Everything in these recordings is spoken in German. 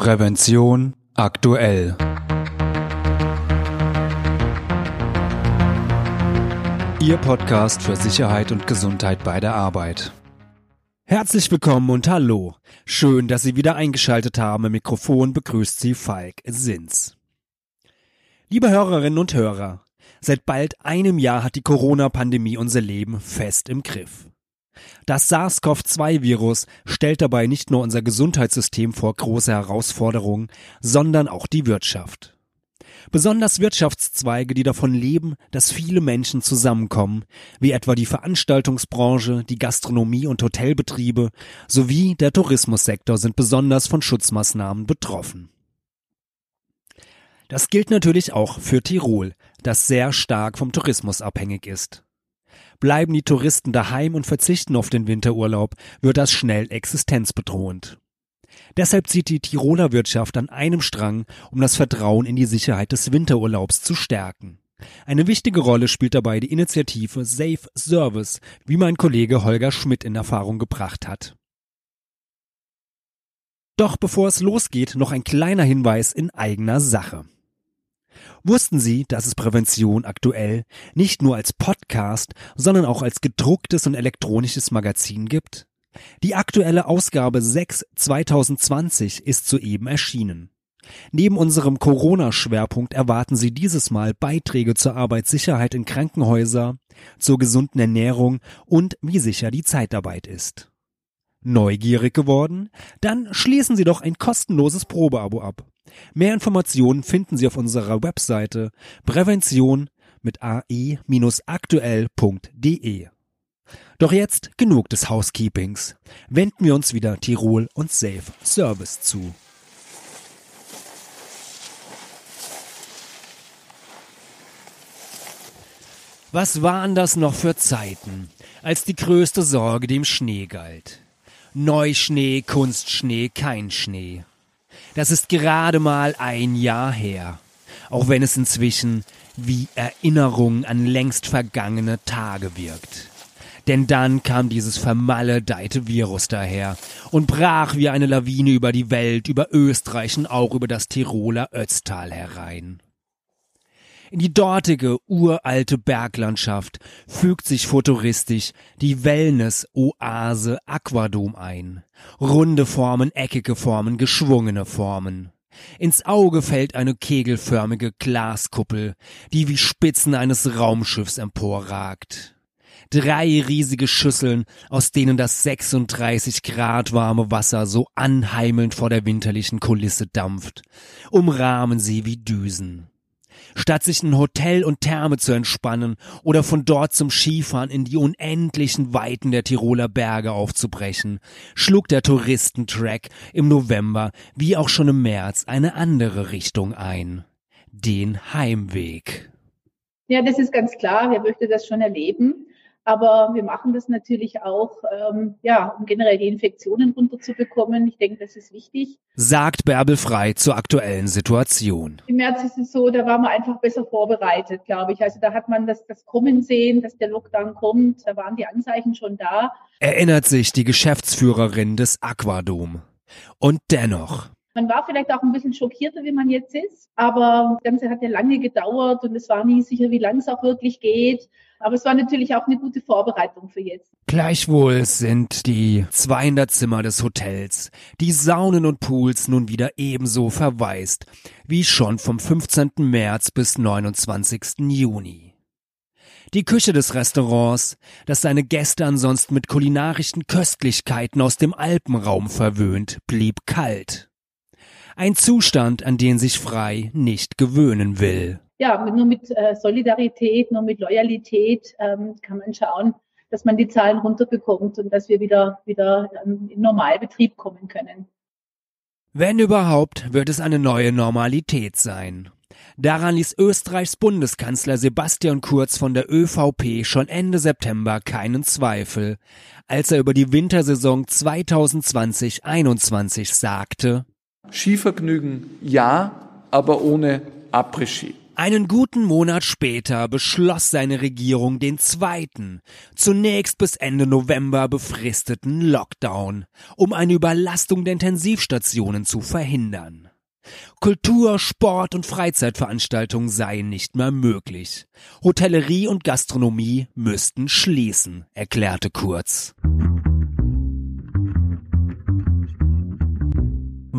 Prävention aktuell. Ihr Podcast für Sicherheit und Gesundheit bei der Arbeit. Herzlich willkommen und hallo. Schön, dass Sie wieder eingeschaltet haben. Im Mikrofon begrüßt Sie Falk Sins. Liebe Hörerinnen und Hörer, seit bald einem Jahr hat die Corona-Pandemie unser Leben fest im Griff. Das SARS-CoV-2-Virus stellt dabei nicht nur unser Gesundheitssystem vor große Herausforderungen, sondern auch die Wirtschaft. Besonders Wirtschaftszweige, die davon leben, dass viele Menschen zusammenkommen, wie etwa die Veranstaltungsbranche, die Gastronomie und Hotelbetriebe sowie der Tourismussektor sind besonders von Schutzmaßnahmen betroffen. Das gilt natürlich auch für Tirol, das sehr stark vom Tourismus abhängig ist. Bleiben die Touristen daheim und verzichten auf den Winterurlaub, wird das schnell existenzbedrohend. Deshalb zieht die Tiroler Wirtschaft an einem Strang, um das Vertrauen in die Sicherheit des Winterurlaubs zu stärken. Eine wichtige Rolle spielt dabei die Initiative Safe Service, wie mein Kollege Holger Schmidt in Erfahrung gebracht hat. Doch bevor es losgeht, noch ein kleiner Hinweis in eigener Sache. Wussten Sie, dass es Prävention aktuell nicht nur als Podcast, sondern auch als gedrucktes und elektronisches Magazin gibt? Die aktuelle Ausgabe 6 2020 ist soeben erschienen. Neben unserem Corona-Schwerpunkt erwarten Sie dieses Mal Beiträge zur Arbeitssicherheit in Krankenhäuser, zur gesunden Ernährung und wie sicher die Zeitarbeit ist. Neugierig geworden? Dann schließen Sie doch ein kostenloses Probeabo ab. Mehr Informationen finden Sie auf unserer Webseite prävention mit ae-aktuell.de. Doch jetzt genug des Housekeepings. Wenden wir uns wieder Tirol und Safe Service zu. Was waren das noch für Zeiten, als die größte Sorge dem Schnee galt? Neuschnee, Kunstschnee, kein Schnee. Das ist gerade mal ein Jahr her, auch wenn es inzwischen wie Erinnerung an längst vergangene Tage wirkt. Denn dann kam dieses vermaledeite Virus daher und brach wie eine Lawine über die Welt, über Österreich und auch über das Tiroler Ötztal herein. In die dortige uralte Berglandschaft fügt sich futuristisch die Wellness-Oase Aquadom ein. Runde Formen, eckige Formen, geschwungene Formen. Ins Auge fällt eine kegelförmige Glaskuppel, die wie Spitzen eines Raumschiffs emporragt. Drei riesige Schüsseln, aus denen das 36 Grad warme Wasser so anheimelnd vor der winterlichen Kulisse dampft, umrahmen sie wie Düsen. Statt sich in Hotel und Therme zu entspannen oder von dort zum Skifahren in die unendlichen Weiten der Tiroler Berge aufzubrechen, schlug der Touristentrack im November wie auch schon im März eine andere Richtung ein. Den Heimweg. Ja, das ist ganz klar. Wer möchte das schon erleben? Aber wir machen das natürlich auch, ähm, ja, um generell die Infektionen runterzubekommen. Ich denke, das ist wichtig. Sagt Bärbel Frei zur aktuellen Situation. Im März ist es so, da waren wir einfach besser vorbereitet, glaube ich. Also da hat man das, das Kommen sehen, dass der Lockdown kommt. Da waren die Anzeichen schon da. Erinnert sich die Geschäftsführerin des Aquadom. Und dennoch. Man war vielleicht auch ein bisschen schockierter, wie man jetzt ist, aber das Ganze hat ja lange gedauert und es war nie sicher, wie lang es auch wirklich geht. Aber es war natürlich auch eine gute Vorbereitung für jetzt. Gleichwohl sind die 200 Zimmer des Hotels, die Saunen und Pools nun wieder ebenso verwaist wie schon vom 15. März bis 29. Juni. Die Küche des Restaurants, das seine Gäste ansonsten mit kulinarischen Köstlichkeiten aus dem Alpenraum verwöhnt, blieb kalt. Ein Zustand, an den sich Frei nicht gewöhnen will. Ja, nur mit äh, Solidarität, nur mit Loyalität ähm, kann man schauen, dass man die Zahlen runterbekommt und dass wir wieder, wieder ähm, in Normalbetrieb kommen können. Wenn überhaupt, wird es eine neue Normalität sein. Daran ließ Österreichs Bundeskanzler Sebastian Kurz von der ÖVP schon Ende September keinen Zweifel, als er über die Wintersaison 2020-21 sagte, Skivergnügen ja, aber ohne Après-Ski. Einen guten Monat später beschloss seine Regierung den zweiten, zunächst bis Ende November befristeten Lockdown, um eine Überlastung der Intensivstationen zu verhindern. Kultur, Sport und Freizeitveranstaltungen seien nicht mehr möglich. Hotellerie und Gastronomie müssten schließen, erklärte Kurz.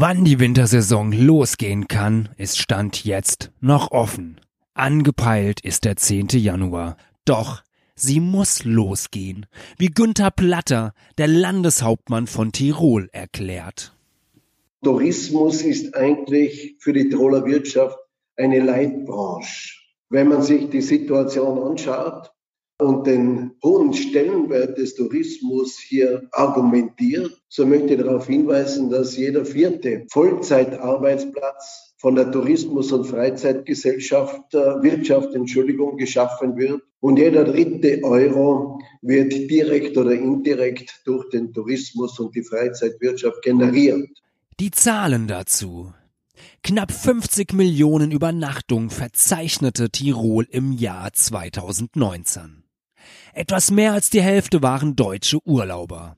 Wann die Wintersaison losgehen kann, ist Stand jetzt noch offen. Angepeilt ist der 10. Januar. Doch sie muss losgehen, wie Günther Platter, der Landeshauptmann von Tirol, erklärt. Tourismus ist eigentlich für die Tiroler Wirtschaft eine Leitbranche. Wenn man sich die Situation anschaut, und den hohen Stellenwert des Tourismus hier argumentiert, so möchte ich darauf hinweisen, dass jeder vierte Vollzeitarbeitsplatz von der Tourismus- und Freizeitgesellschaft, äh, Wirtschaft, Entschuldigung, geschaffen wird. Und jeder dritte Euro wird direkt oder indirekt durch den Tourismus und die Freizeitwirtschaft generiert. Die Zahlen dazu. Knapp 50 Millionen Übernachtungen verzeichnete Tirol im Jahr 2019. Etwas mehr als die Hälfte waren deutsche Urlauber.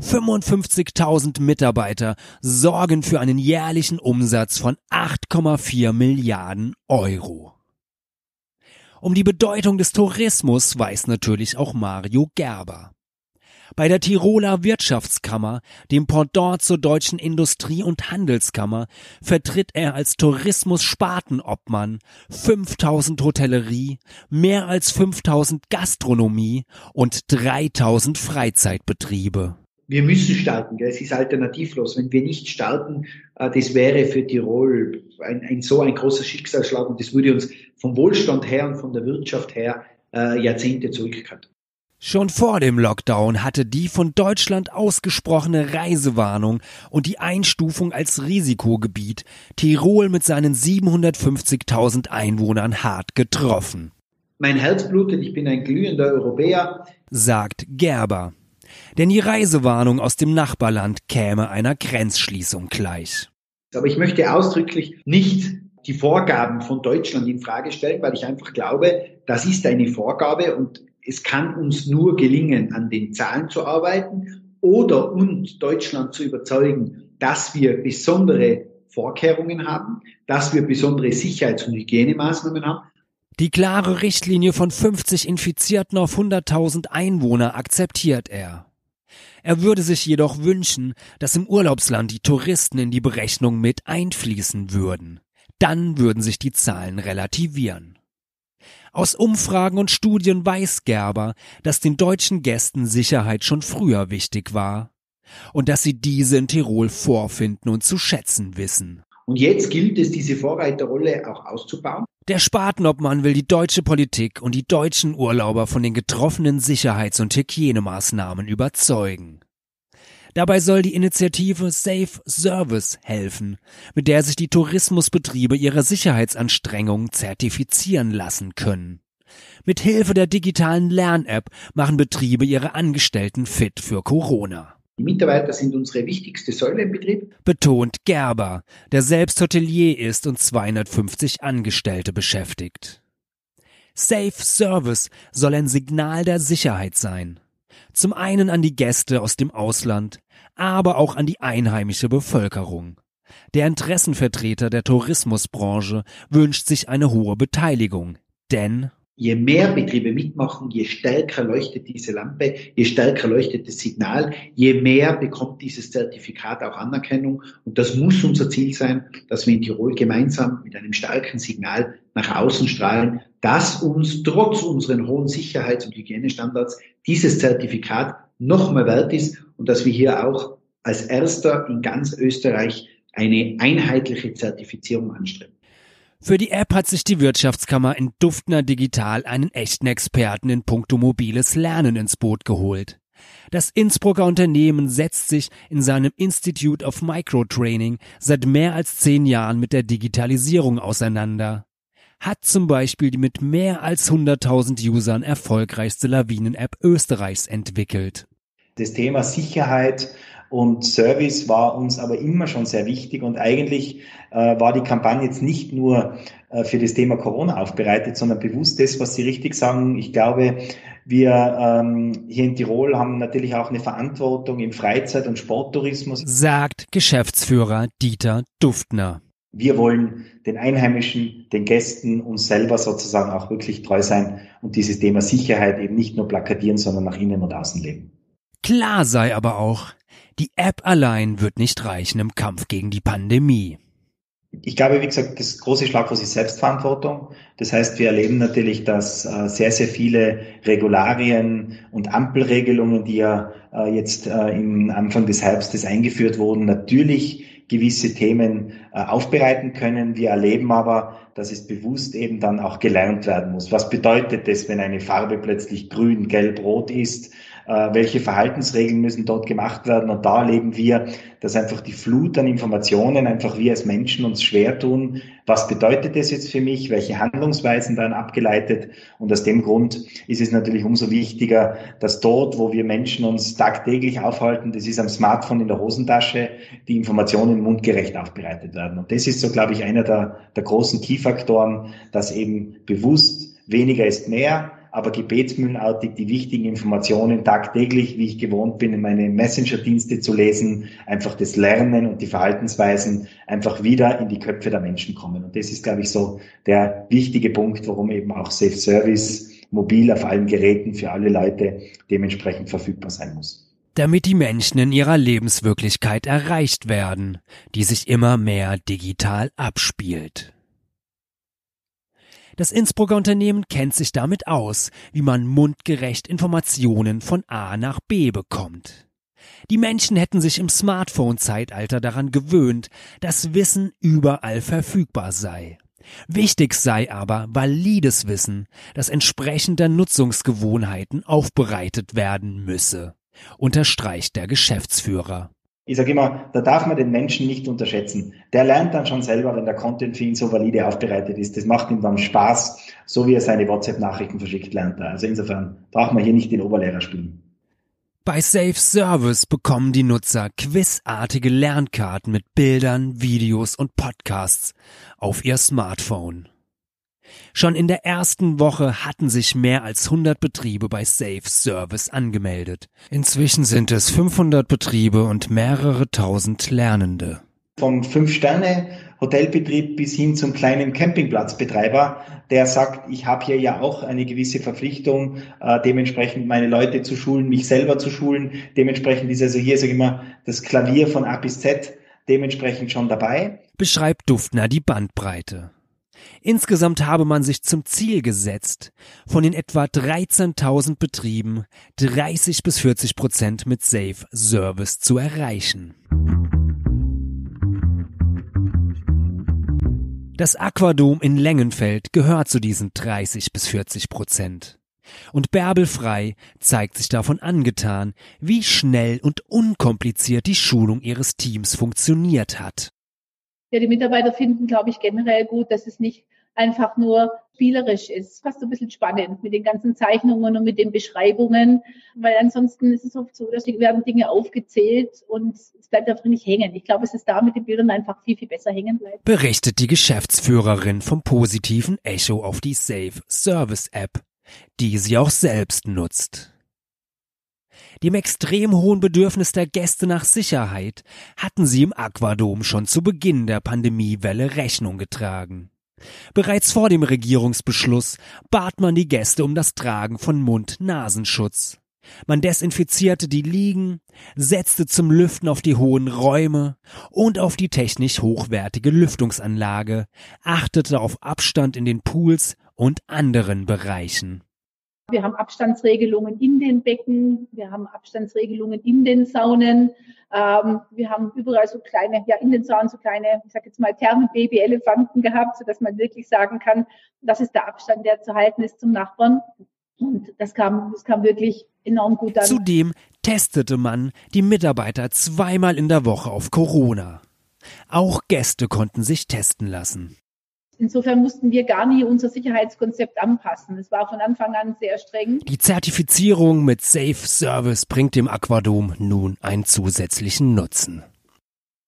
55.000 Mitarbeiter sorgen für einen jährlichen Umsatz von 8,4 Milliarden Euro. Um die Bedeutung des Tourismus weiß natürlich auch Mario Gerber. Bei der Tiroler Wirtschaftskammer, dem Pendant zur Deutschen Industrie- und Handelskammer, vertritt er als Tourismus-Spartenobmann 5000 Hotellerie, mehr als 5000 Gastronomie und 3000 Freizeitbetriebe wir müssen starten. Es ist alternativlos. Wenn wir nicht starten, äh, das wäre für Tirol ein, ein, so ein großer Schicksalsschlag und das würde uns vom Wohlstand her und von der Wirtschaft her äh, Jahrzehnte zurückhalten. Schon vor dem Lockdown hatte die von Deutschland ausgesprochene Reisewarnung und die Einstufung als Risikogebiet Tirol mit seinen 750.000 Einwohnern hart getroffen. Mein Herz blutet, ich bin ein glühender Europäer, sagt Gerber. Denn die Reisewarnung aus dem Nachbarland käme einer Grenzschließung gleich. Aber ich möchte ausdrücklich nicht die Vorgaben von Deutschland in Frage stellen, weil ich einfach glaube, das ist eine Vorgabe und es kann uns nur gelingen, an den Zahlen zu arbeiten oder und Deutschland zu überzeugen, dass wir besondere Vorkehrungen haben, dass wir besondere Sicherheits- und Hygienemaßnahmen haben. Die klare Richtlinie von 50 Infizierten auf 100.000 Einwohner akzeptiert er. Er würde sich jedoch wünschen, dass im Urlaubsland die Touristen in die Berechnung mit einfließen würden. Dann würden sich die Zahlen relativieren. Aus Umfragen und Studien weiß Gerber, dass den deutschen Gästen Sicherheit schon früher wichtig war und dass sie diese in Tirol vorfinden und zu schätzen wissen. Und jetzt gilt es, diese Vorreiterrolle auch auszubauen. Der Spatenobmann will die deutsche Politik und die deutschen Urlauber von den getroffenen Sicherheits- und Hygienemaßnahmen überzeugen. Dabei soll die Initiative Safe Service helfen, mit der sich die Tourismusbetriebe ihre Sicherheitsanstrengungen zertifizieren lassen können. Mit Hilfe der digitalen Lern-App machen Betriebe ihre Angestellten fit für Corona. Die Mitarbeiter sind unsere wichtigste Säule im Betrieb. Betont Gerber, der selbst Hotelier ist und 250 Angestellte beschäftigt. Safe Service soll ein Signal der Sicherheit sein. Zum einen an die Gäste aus dem Ausland, aber auch an die einheimische Bevölkerung. Der Interessenvertreter der Tourismusbranche wünscht sich eine hohe Beteiligung, denn Je mehr Betriebe mitmachen, je stärker leuchtet diese Lampe, je stärker leuchtet das Signal, je mehr bekommt dieses Zertifikat auch Anerkennung. Und das muss unser Ziel sein, dass wir in Tirol gemeinsam mit einem starken Signal nach außen strahlen, dass uns trotz unseren hohen Sicherheits- und Hygienestandards dieses Zertifikat noch mehr wert ist und dass wir hier auch als erster in ganz Österreich eine einheitliche Zertifizierung anstreben. Für die App hat sich die Wirtschaftskammer in Duftner Digital einen echten Experten in puncto mobiles Lernen ins Boot geholt. Das Innsbrucker Unternehmen setzt sich in seinem Institute of Microtraining seit mehr als zehn Jahren mit der Digitalisierung auseinander. Hat zum Beispiel die mit mehr als 100.000 Usern erfolgreichste Lawinen-App Österreichs entwickelt. Das Thema Sicherheit und Service war uns aber immer schon sehr wichtig und eigentlich äh, war die Kampagne jetzt nicht nur äh, für das Thema Corona aufbereitet, sondern bewusst das, was Sie richtig sagen. Ich glaube, wir ähm, hier in Tirol haben natürlich auch eine Verantwortung im Freizeit- und Sporttourismus. Sagt Geschäftsführer Dieter Duftner. Wir wollen den Einheimischen, den Gästen, uns selber sozusagen auch wirklich treu sein und dieses Thema Sicherheit eben nicht nur plakatieren, sondern nach innen und außen leben. Klar sei aber auch, die App allein wird nicht reichen im Kampf gegen die Pandemie. Ich glaube, wie gesagt, das große Schlagwort ist Selbstverantwortung. Das heißt, wir erleben natürlich, dass äh, sehr, sehr viele Regularien und Ampelregelungen, die ja äh, jetzt äh, im Anfang des Herbstes eingeführt wurden, natürlich gewisse Themen aufbereiten können. Wir erleben aber, dass es bewusst eben dann auch gelernt werden muss. Was bedeutet das, wenn eine Farbe plötzlich grün, gelb, rot ist? Äh, welche Verhaltensregeln müssen dort gemacht werden. Und da erleben wir, dass einfach die Flut an Informationen, einfach wir als Menschen uns schwer tun. Was bedeutet das jetzt für mich? Welche Handlungsweisen dann abgeleitet? Und aus dem Grund ist es natürlich umso wichtiger, dass dort, wo wir Menschen uns tagtäglich aufhalten, das ist am Smartphone in der Hosentasche, die Informationen mundgerecht aufbereitet werden. Und das ist so, glaube ich, einer der, der großen Key-Faktoren, dass eben bewusst weniger ist mehr, aber gebetsmühlenartig die wichtigen Informationen tagtäglich, wie ich gewohnt bin, in meine Messenger-Dienste zu lesen, einfach das Lernen und die Verhaltensweisen einfach wieder in die Köpfe der Menschen kommen. Und das ist, glaube ich, so der wichtige Punkt, warum eben auch Safe Service mobil auf allen Geräten für alle Leute dementsprechend verfügbar sein muss. Damit die Menschen in ihrer Lebenswirklichkeit erreicht werden, die sich immer mehr digital abspielt. Das Innsbrucker Unternehmen kennt sich damit aus, wie man mundgerecht Informationen von A nach B bekommt. Die Menschen hätten sich im Smartphone-Zeitalter daran gewöhnt, dass Wissen überall verfügbar sei. Wichtig sei aber valides Wissen, das entsprechender Nutzungsgewohnheiten aufbereitet werden müsse, unterstreicht der Geschäftsführer. Ich sage immer, da darf man den Menschen nicht unterschätzen. Der lernt dann schon selber, wenn der Content für ihn so valide aufbereitet ist. Das macht ihm dann Spaß, so wie er seine WhatsApp-Nachrichten verschickt, lernt er. Also insofern braucht man hier nicht den Oberlehrer spielen. Bei Safe Service bekommen die Nutzer quizartige Lernkarten mit Bildern, Videos und Podcasts auf ihr Smartphone. Schon in der ersten Woche hatten sich mehr als 100 Betriebe bei Safe Service angemeldet. Inzwischen sind es 500 Betriebe und mehrere tausend Lernende. Vom Fünf-Sterne-Hotelbetrieb bis hin zum kleinen Campingplatzbetreiber, der sagt, ich habe hier ja auch eine gewisse Verpflichtung, äh, dementsprechend meine Leute zu schulen, mich selber zu schulen. Dementsprechend ist also hier, sage ich mal, das Klavier von A bis Z dementsprechend schon dabei. Beschreibt Duftner die Bandbreite. Insgesamt habe man sich zum Ziel gesetzt, von den etwa 13.000 Betrieben 30 bis 40 Prozent mit Safe Service zu erreichen. Das Aquadom in Längenfeld gehört zu diesen 30 bis 40 Prozent. Und Bärbel Frei zeigt sich davon angetan, wie schnell und unkompliziert die Schulung ihres Teams funktioniert hat. Ja, die Mitarbeiter finden, glaube ich, generell gut, dass es nicht einfach nur spielerisch ist. Fast ein bisschen spannend mit den ganzen Zeichnungen und mit den Beschreibungen, weil ansonsten ist es oft so, dass werden Dinge aufgezählt und es bleibt einfach nicht hängen. Ich glaube, es ist da mit den Bildern einfach viel, viel besser hängen bleibt. Berichtet die Geschäftsführerin vom positiven Echo auf die Safe Service App, die sie auch selbst nutzt. Dem extrem hohen Bedürfnis der Gäste nach Sicherheit hatten sie im Aquadom schon zu Beginn der Pandemiewelle Rechnung getragen. Bereits vor dem Regierungsbeschluss bat man die Gäste um das Tragen von Mund-Nasenschutz. Man desinfizierte die Liegen, setzte zum Lüften auf die hohen Räume und auf die technisch hochwertige Lüftungsanlage, achtete auf Abstand in den Pools und anderen Bereichen. Wir haben Abstandsregelungen in den Becken, wir haben Abstandsregelungen in den Saunen, ähm, wir haben überall so kleine, ja in den Saunen so kleine, ich sage jetzt mal Thermenbaby-Elefanten gehabt, sodass man wirklich sagen kann, das ist der Abstand, der zu halten ist zum Nachbarn. Und das kam, das kam wirklich enorm gut an. Zudem testete man die Mitarbeiter zweimal in der Woche auf Corona. Auch Gäste konnten sich testen lassen. Insofern mussten wir gar nie unser Sicherheitskonzept anpassen. Es war von Anfang an sehr streng. Die Zertifizierung mit Safe Service bringt dem Aquadom nun einen zusätzlichen Nutzen.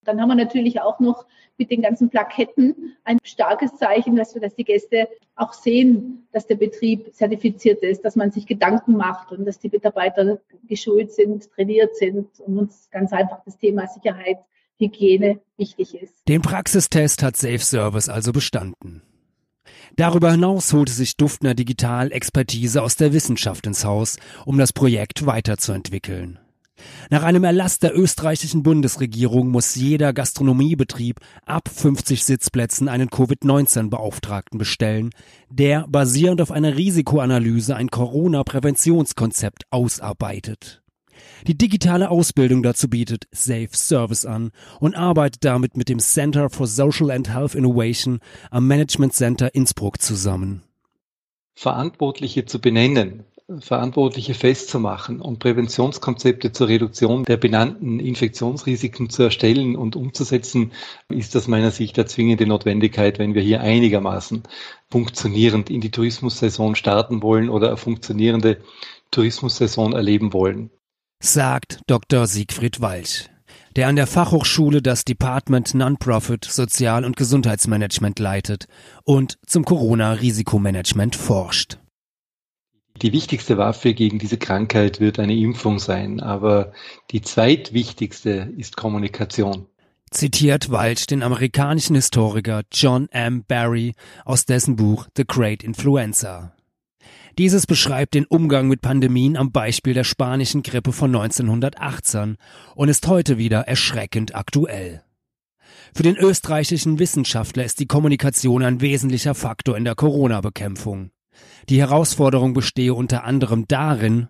Dann haben wir natürlich auch noch mit den ganzen Plaketten ein starkes Zeichen, dass wir, dass die Gäste auch sehen, dass der Betrieb zertifiziert ist, dass man sich Gedanken macht und dass die Mitarbeiter geschult sind, trainiert sind und uns ganz einfach das Thema Sicherheit Hygiene wichtig ist. Den Praxistest hat Safe Service also bestanden. Darüber hinaus holte sich Duftner Digital Expertise aus der Wissenschaft ins Haus, um das Projekt weiterzuentwickeln. Nach einem Erlass der österreichischen Bundesregierung muss jeder Gastronomiebetrieb ab 50 Sitzplätzen einen Covid-19-Beauftragten bestellen, der basierend auf einer Risikoanalyse ein Corona-Präventionskonzept ausarbeitet. Die digitale Ausbildung dazu bietet Safe Service an und arbeitet damit mit dem Center for Social and Health Innovation am Management Center Innsbruck zusammen. Verantwortliche zu benennen, Verantwortliche festzumachen und Präventionskonzepte zur Reduktion der benannten Infektionsrisiken zu erstellen und umzusetzen, ist aus meiner Sicht der zwingende Notwendigkeit, wenn wir hier einigermaßen funktionierend in die Tourismussaison starten wollen oder eine funktionierende Tourismussaison erleben wollen sagt Dr. Siegfried Walch, der an der Fachhochschule das Department Non-Profit Sozial- und Gesundheitsmanagement leitet und zum Corona-Risikomanagement forscht. Die wichtigste Waffe gegen diese Krankheit wird eine Impfung sein, aber die zweitwichtigste ist Kommunikation. Zitiert Walsh den amerikanischen Historiker John M. Barry aus dessen Buch The Great Influenza. Dieses beschreibt den Umgang mit Pandemien am Beispiel der spanischen Grippe von 1918 und ist heute wieder erschreckend aktuell. Für den österreichischen Wissenschaftler ist die Kommunikation ein wesentlicher Faktor in der Corona-Bekämpfung. Die Herausforderung bestehe unter anderem darin,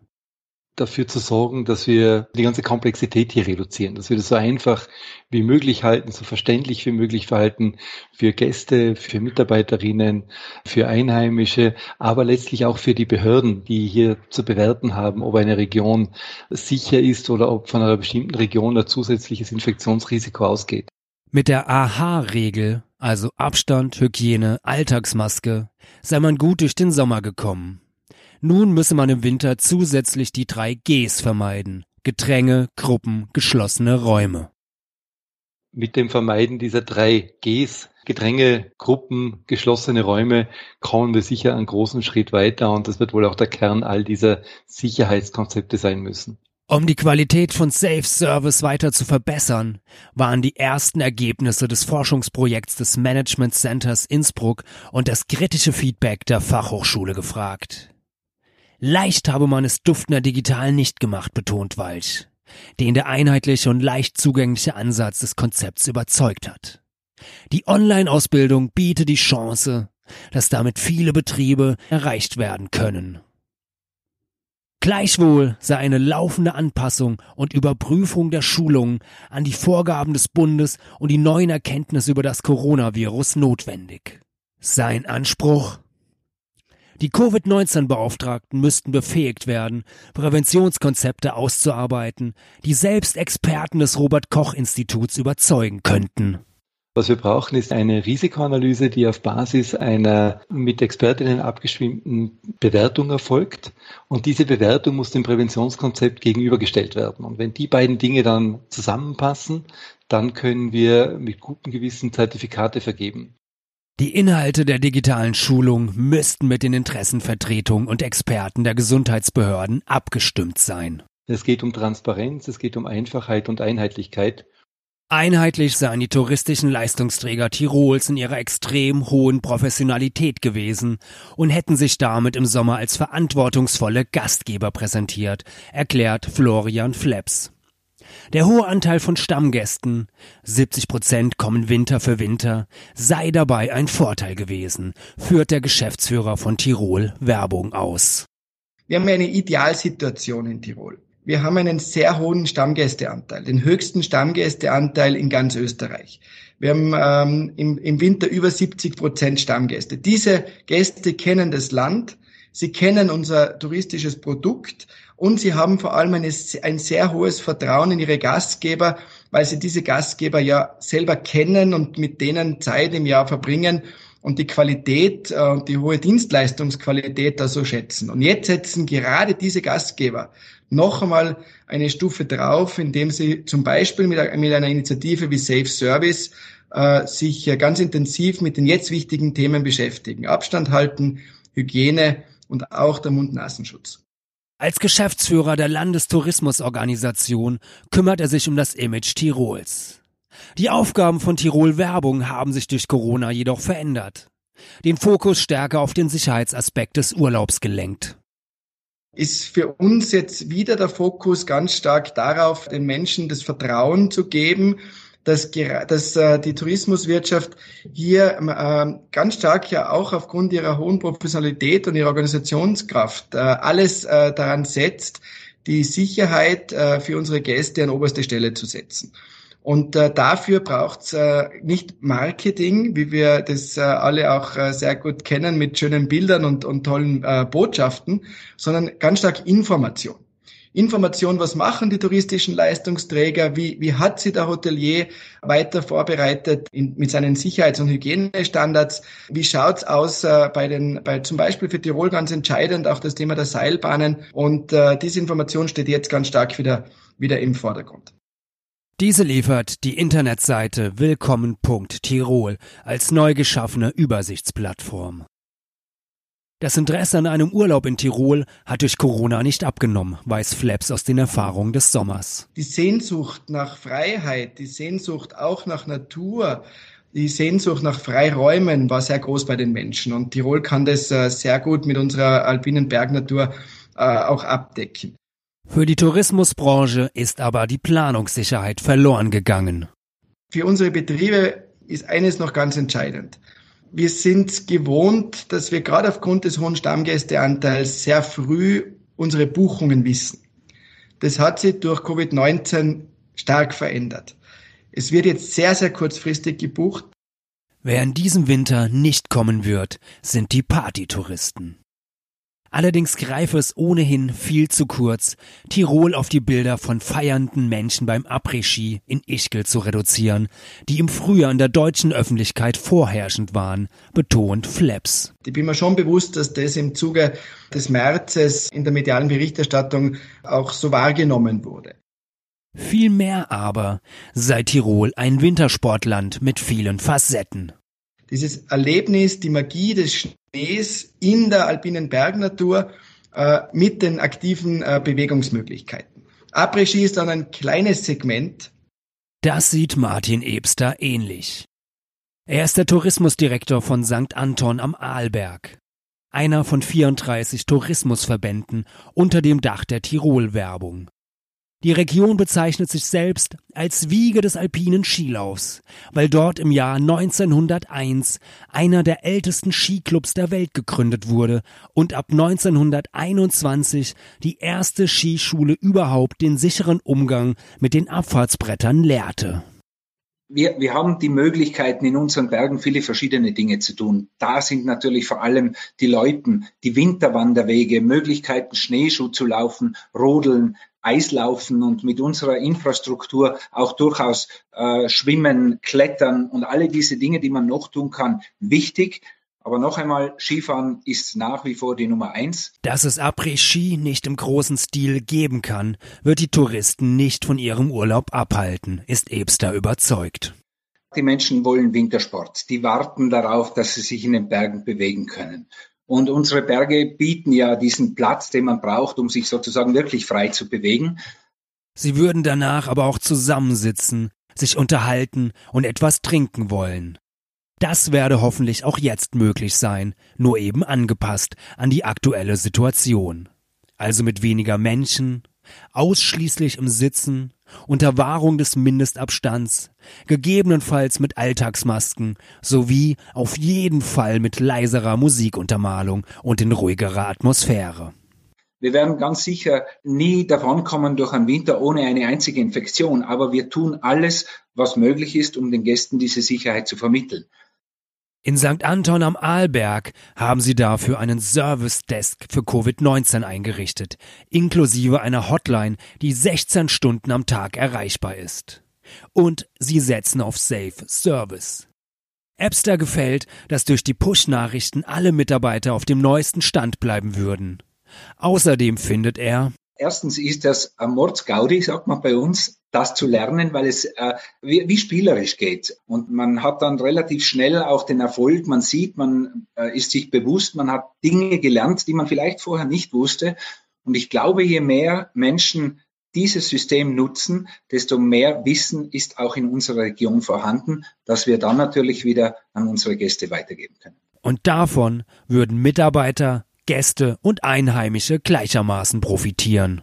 dafür zu sorgen, dass wir die ganze Komplexität hier reduzieren, dass wir das so einfach wie möglich halten, so verständlich wie möglich verhalten für Gäste, für Mitarbeiterinnen, für Einheimische, aber letztlich auch für die Behörden, die hier zu bewerten haben, ob eine Region sicher ist oder ob von einer bestimmten Region ein zusätzliches Infektionsrisiko ausgeht. Mit der AHA-Regel, also Abstand, Hygiene, Alltagsmaske, sei man gut durch den Sommer gekommen. Nun müsse man im Winter zusätzlich die drei Gs vermeiden. Gedränge, Gruppen, geschlossene Räume. Mit dem Vermeiden dieser drei Gs, Gedränge, Gruppen, geschlossene Räume, kommen wir sicher einen großen Schritt weiter und das wird wohl auch der Kern all dieser Sicherheitskonzepte sein müssen. Um die Qualität von Safe Service weiter zu verbessern, waren die ersten Ergebnisse des Forschungsprojekts des Management Centers Innsbruck und das kritische Feedback der Fachhochschule gefragt. Leicht habe man es Duftner digital nicht gemacht, betont Walch, den der einheitliche und leicht zugängliche Ansatz des Konzepts überzeugt hat. Die Online-Ausbildung bietet die Chance, dass damit viele Betriebe erreicht werden können. Gleichwohl sei eine laufende Anpassung und Überprüfung der Schulungen an die Vorgaben des Bundes und die neuen Erkenntnisse über das Coronavirus notwendig. Sein Anspruch die Covid-19-Beauftragten müssten befähigt werden, Präventionskonzepte auszuarbeiten, die selbst Experten des Robert Koch Instituts überzeugen könnten. Was wir brauchen, ist eine Risikoanalyse, die auf Basis einer mit Expertinnen abgestimmten Bewertung erfolgt. Und diese Bewertung muss dem Präventionskonzept gegenübergestellt werden. Und wenn die beiden Dinge dann zusammenpassen, dann können wir mit gutem Gewissen Zertifikate vergeben. Die Inhalte der digitalen Schulung müssten mit den Interessenvertretungen und Experten der Gesundheitsbehörden abgestimmt sein. Es geht um Transparenz, es geht um Einfachheit und Einheitlichkeit. Einheitlich seien die touristischen Leistungsträger Tirols in ihrer extrem hohen Professionalität gewesen und hätten sich damit im Sommer als verantwortungsvolle Gastgeber präsentiert, erklärt Florian Fleps. Der hohe Anteil von Stammgästen, 70 Prozent kommen Winter für Winter, sei dabei ein Vorteil gewesen, führt der Geschäftsführer von Tirol Werbung aus. Wir haben eine Idealsituation in Tirol. Wir haben einen sehr hohen Stammgästeanteil, den höchsten Stammgästeanteil in ganz Österreich. Wir haben ähm, im, im Winter über 70 Prozent Stammgäste. Diese Gäste kennen das Land, sie kennen unser touristisches Produkt und sie haben vor allem eine, ein sehr hohes Vertrauen in ihre Gastgeber, weil sie diese Gastgeber ja selber kennen und mit denen Zeit im Jahr verbringen. und die Qualität äh, und die hohe Dienstleistungsqualität da so schätzen. Und jetzt setzen gerade diese Gastgeber noch einmal eine Stufe drauf, indem sie zum Beispiel mit, einer Initiative wie Safe Service äh, sich ganz intensiv mit den jetzt wichtigen Themen beschäftigen. Abstand halten, Hygiene und auch der Mund-Nasenschutz. Als Geschäftsführer der Landestourismusorganisation kümmert er sich um das Image Tirols. Die Aufgaben von Tirol Werbung haben sich durch Corona jedoch verändert. Den Fokus stärker auf den Sicherheitsaspekt des Urlaubs gelenkt ist für uns jetzt wieder der Fokus ganz stark darauf, den Menschen das Vertrauen zu geben, dass, dass äh, die Tourismuswirtschaft hier äh, ganz stark ja auch aufgrund ihrer hohen Professionalität und ihrer Organisationskraft äh, alles äh, daran setzt, die Sicherheit äh, für unsere Gäste an oberste Stelle zu setzen. Und äh, dafür braucht's äh, nicht Marketing, wie wir das äh, alle auch äh, sehr gut kennen mit schönen Bildern und, und tollen äh, Botschaften, sondern ganz stark Information. Information, was machen die touristischen Leistungsträger, wie, wie hat sie der Hotelier weiter vorbereitet in, mit seinen Sicherheits- und Hygienestandards, wie schaut's aus äh, bei den, bei zum Beispiel für Tirol ganz entscheidend auch das Thema der Seilbahnen und äh, diese Information steht jetzt ganz stark wieder, wieder im Vordergrund. Diese liefert die Internetseite willkommen.tirol als neu geschaffene Übersichtsplattform. Das Interesse an einem Urlaub in Tirol hat durch Corona nicht abgenommen, weiß Flaps aus den Erfahrungen des Sommers. Die Sehnsucht nach Freiheit, die Sehnsucht auch nach Natur, die Sehnsucht nach Freiräumen war sehr groß bei den Menschen und Tirol kann das äh, sehr gut mit unserer alpinen Bergnatur äh, auch abdecken. Für die Tourismusbranche ist aber die Planungssicherheit verloren gegangen. Für unsere Betriebe ist eines noch ganz entscheidend. Wir sind gewohnt, dass wir gerade aufgrund des hohen Stammgästeanteils sehr früh unsere Buchungen wissen. Das hat sich durch Covid-19 stark verändert. Es wird jetzt sehr, sehr kurzfristig gebucht. Wer in diesem Winter nicht kommen wird, sind die Partytouristen. Allerdings greife es ohnehin viel zu kurz, Tirol auf die Bilder von feiernden Menschen beim Après-Ski in Ischgl zu reduzieren, die im Frühjahr in der deutschen Öffentlichkeit vorherrschend waren, betont Flaps. Ich bin mir schon bewusst, dass das im Zuge des Märzes in der medialen Berichterstattung auch so wahrgenommen wurde. Vielmehr aber sei Tirol ein Wintersportland mit vielen Facetten dieses Erlebnis, die Magie des Schnees in der alpinen Bergnatur äh, mit den aktiven äh, Bewegungsmöglichkeiten. Après-Ski ist dann ein kleines Segment. Das sieht Martin Ebster ähnlich. Er ist der Tourismusdirektor von St. Anton am Arlberg. Einer von 34 Tourismusverbänden unter dem Dach der Tirol-Werbung. Die Region bezeichnet sich selbst als Wiege des alpinen Skilaufs, weil dort im Jahr 1901 einer der ältesten Skiclubs der Welt gegründet wurde und ab 1921 die erste Skischule überhaupt den sicheren Umgang mit den Abfahrtsbrettern lehrte. Wir, wir haben die Möglichkeiten in unseren Bergen viele verschiedene Dinge zu tun. Da sind natürlich vor allem die Leuten, die Winterwanderwege, Möglichkeiten Schneeschuh zu laufen, rodeln, Eislaufen und mit unserer Infrastruktur auch durchaus äh, Schwimmen, Klettern und alle diese Dinge, die man noch tun kann, wichtig. Aber noch einmal, Skifahren ist nach wie vor die Nummer eins. Dass es Après-Ski nicht im großen Stil geben kann, wird die Touristen nicht von ihrem Urlaub abhalten, ist Ebster überzeugt. Die Menschen wollen Wintersport. Die warten darauf, dass sie sich in den Bergen bewegen können. Und unsere Berge bieten ja diesen Platz, den man braucht, um sich sozusagen wirklich frei zu bewegen. Sie würden danach aber auch zusammensitzen, sich unterhalten und etwas trinken wollen. Das werde hoffentlich auch jetzt möglich sein, nur eben angepasst an die aktuelle Situation. Also mit weniger Menschen, ausschließlich im Sitzen, unter Wahrung des Mindestabstands, gegebenenfalls mit Alltagsmasken sowie auf jeden Fall mit leiserer Musikuntermalung und in ruhigerer Atmosphäre. Wir werden ganz sicher nie davonkommen durch einen Winter ohne eine einzige Infektion, aber wir tun alles, was möglich ist, um den Gästen diese Sicherheit zu vermitteln. In St. Anton am Arlberg haben sie dafür einen Service Desk für Covid-19 eingerichtet, inklusive einer Hotline, die 16 Stunden am Tag erreichbar ist. Und sie setzen auf Safe Service. Epster gefällt, dass durch die Push-Nachrichten alle Mitarbeiter auf dem neuesten Stand bleiben würden. Außerdem findet er, Erstens ist das Mordsgaudi, sagt man bei uns, das zu lernen, weil es äh, wie, wie, spielerisch geht. Und man hat dann relativ schnell auch den Erfolg, man sieht, man äh, ist sich bewusst, man hat Dinge gelernt, die man vielleicht vorher nicht wusste. Und ich glaube, je mehr Menschen dieses System nutzen, desto mehr Wissen ist auch in unserer Region vorhanden, dass wir dann natürlich wieder an unsere Gäste weitergeben können. Und davon würden Mitarbeiter, Gäste und Einheimische gleichermaßen profitieren.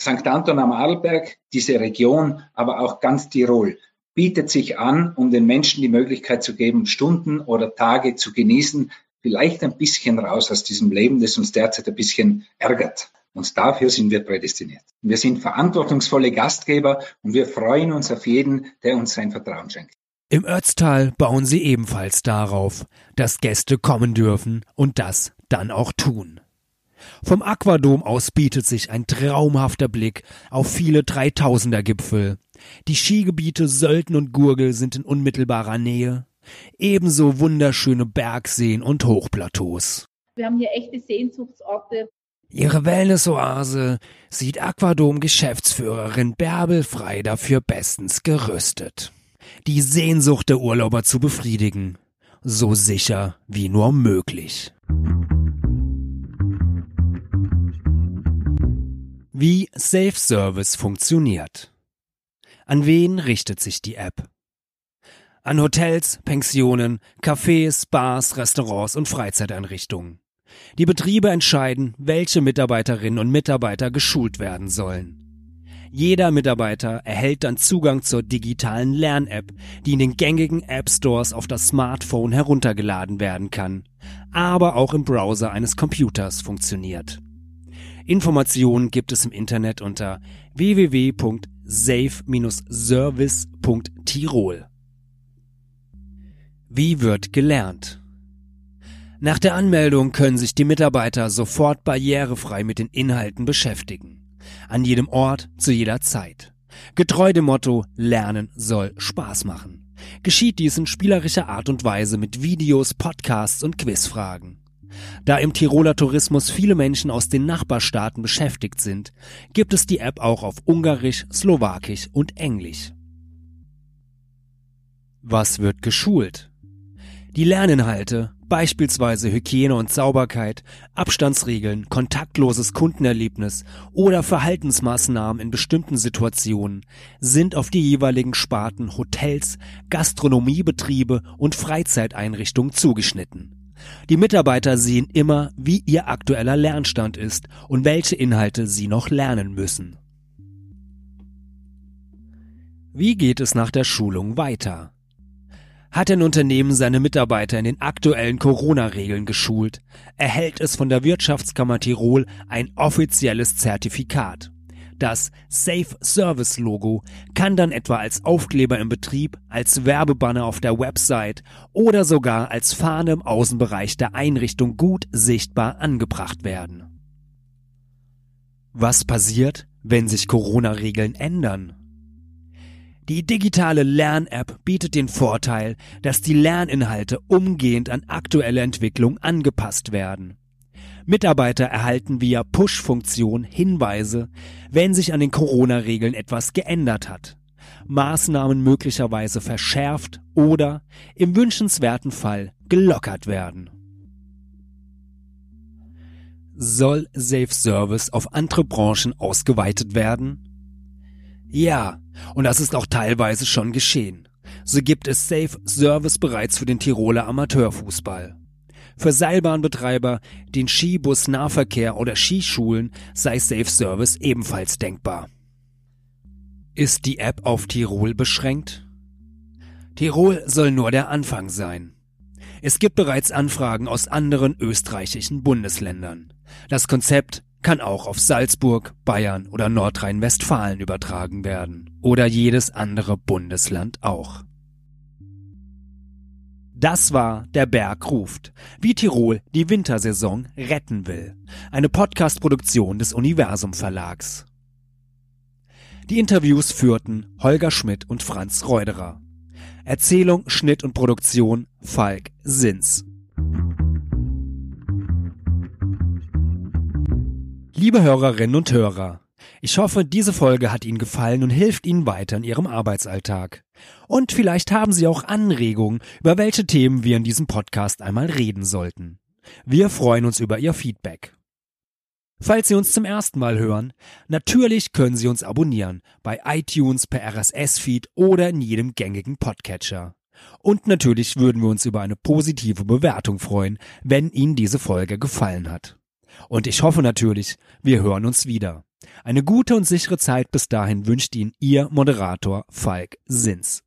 St. Anton am Arlberg, diese Region, aber auch ganz Tirol bietet sich an, um den Menschen die Möglichkeit zu geben, Stunden oder Tage zu genießen, vielleicht ein bisschen raus aus diesem Leben, das uns derzeit ein bisschen ärgert. Und dafür sind wir prädestiniert. Wir sind verantwortungsvolle Gastgeber und wir freuen uns auf jeden, der uns sein Vertrauen schenkt. Im Ötztal bauen sie ebenfalls darauf, dass Gäste kommen dürfen und das dann auch tun. Vom Aquadom aus bietet sich ein traumhafter Blick auf viele Dreitausender Gipfel. Die Skigebiete Sölden und Gurgel sind in unmittelbarer Nähe. Ebenso wunderschöne Bergseen und Hochplateaus. Wir haben hier echte Sehnsuchtsorte. Ihre Wellnessoase sieht Aquadom-Geschäftsführerin Bärbel Frei dafür bestens gerüstet. Die Sehnsucht der Urlauber zu befriedigen. So sicher wie nur möglich. Wie Self-Service funktioniert. An wen richtet sich die App? An Hotels, Pensionen, Cafés, Bars, Restaurants und Freizeiteinrichtungen. Die Betriebe entscheiden, welche Mitarbeiterinnen und Mitarbeiter geschult werden sollen. Jeder Mitarbeiter erhält dann Zugang zur digitalen Lern-App, die in den gängigen App Stores auf das Smartphone heruntergeladen werden kann, aber auch im Browser eines Computers funktioniert. Informationen gibt es im Internet unter www.safe-service.tirol. Wie wird gelernt? Nach der Anmeldung können sich die Mitarbeiter sofort barrierefrei mit den Inhalten beschäftigen. An jedem Ort, zu jeder Zeit. Getreu dem Motto Lernen soll Spaß machen. Geschieht dies in spielerischer Art und Weise mit Videos, Podcasts und Quizfragen. Da im Tiroler Tourismus viele Menschen aus den Nachbarstaaten beschäftigt sind, gibt es die App auch auf Ungarisch, Slowakisch und Englisch. Was wird geschult? Die Lerninhalte, beispielsweise Hygiene und Sauberkeit, Abstandsregeln, kontaktloses Kundenerlebnis oder Verhaltensmaßnahmen in bestimmten Situationen, sind auf die jeweiligen Sparten Hotels, Gastronomiebetriebe und Freizeiteinrichtungen zugeschnitten. Die Mitarbeiter sehen immer, wie ihr aktueller Lernstand ist und welche Inhalte sie noch lernen müssen. Wie geht es nach der Schulung weiter? Hat ein Unternehmen seine Mitarbeiter in den aktuellen Corona-Regeln geschult, erhält es von der Wirtschaftskammer Tirol ein offizielles Zertifikat. Das Safe Service Logo kann dann etwa als Aufkleber im Betrieb, als Werbebanner auf der Website oder sogar als Fahne im Außenbereich der Einrichtung gut sichtbar angebracht werden. Was passiert, wenn sich Corona-Regeln ändern? Die digitale Lern-App bietet den Vorteil, dass die Lerninhalte umgehend an aktuelle Entwicklung angepasst werden. Mitarbeiter erhalten via Push-Funktion Hinweise, wenn sich an den Corona-Regeln etwas geändert hat, Maßnahmen möglicherweise verschärft oder im wünschenswerten Fall gelockert werden. Soll Safe Service auf andere Branchen ausgeweitet werden? Ja, und das ist auch teilweise schon geschehen. So gibt es Safe Service bereits für den Tiroler Amateurfußball. Für Seilbahnbetreiber, den Skibus-Nahverkehr oder Skischulen sei Safe Service ebenfalls denkbar. Ist die App auf Tirol beschränkt? Tirol soll nur der Anfang sein. Es gibt bereits Anfragen aus anderen österreichischen Bundesländern. Das Konzept kann auch auf Salzburg, Bayern oder Nordrhein-Westfalen übertragen werden oder jedes andere Bundesland auch. Das war Der Berg ruft, wie Tirol die Wintersaison retten will. Eine Podcast-Produktion des Universum Verlags. Die Interviews führten Holger Schmidt und Franz Reuderer. Erzählung, Schnitt und Produktion Falk Sins. Liebe Hörerinnen und Hörer, ich hoffe, diese Folge hat Ihnen gefallen und hilft Ihnen weiter in Ihrem Arbeitsalltag. Und vielleicht haben Sie auch Anregungen, über welche Themen wir in diesem Podcast einmal reden sollten. Wir freuen uns über Ihr Feedback. Falls Sie uns zum ersten Mal hören, natürlich können Sie uns abonnieren bei iTunes per RSS-Feed oder in jedem gängigen Podcatcher. Und natürlich würden wir uns über eine positive Bewertung freuen, wenn Ihnen diese Folge gefallen hat. Und ich hoffe natürlich, wir hören uns wieder. Eine gute und sichere Zeit bis dahin wünscht Ihnen Ihr Moderator Falk Sins.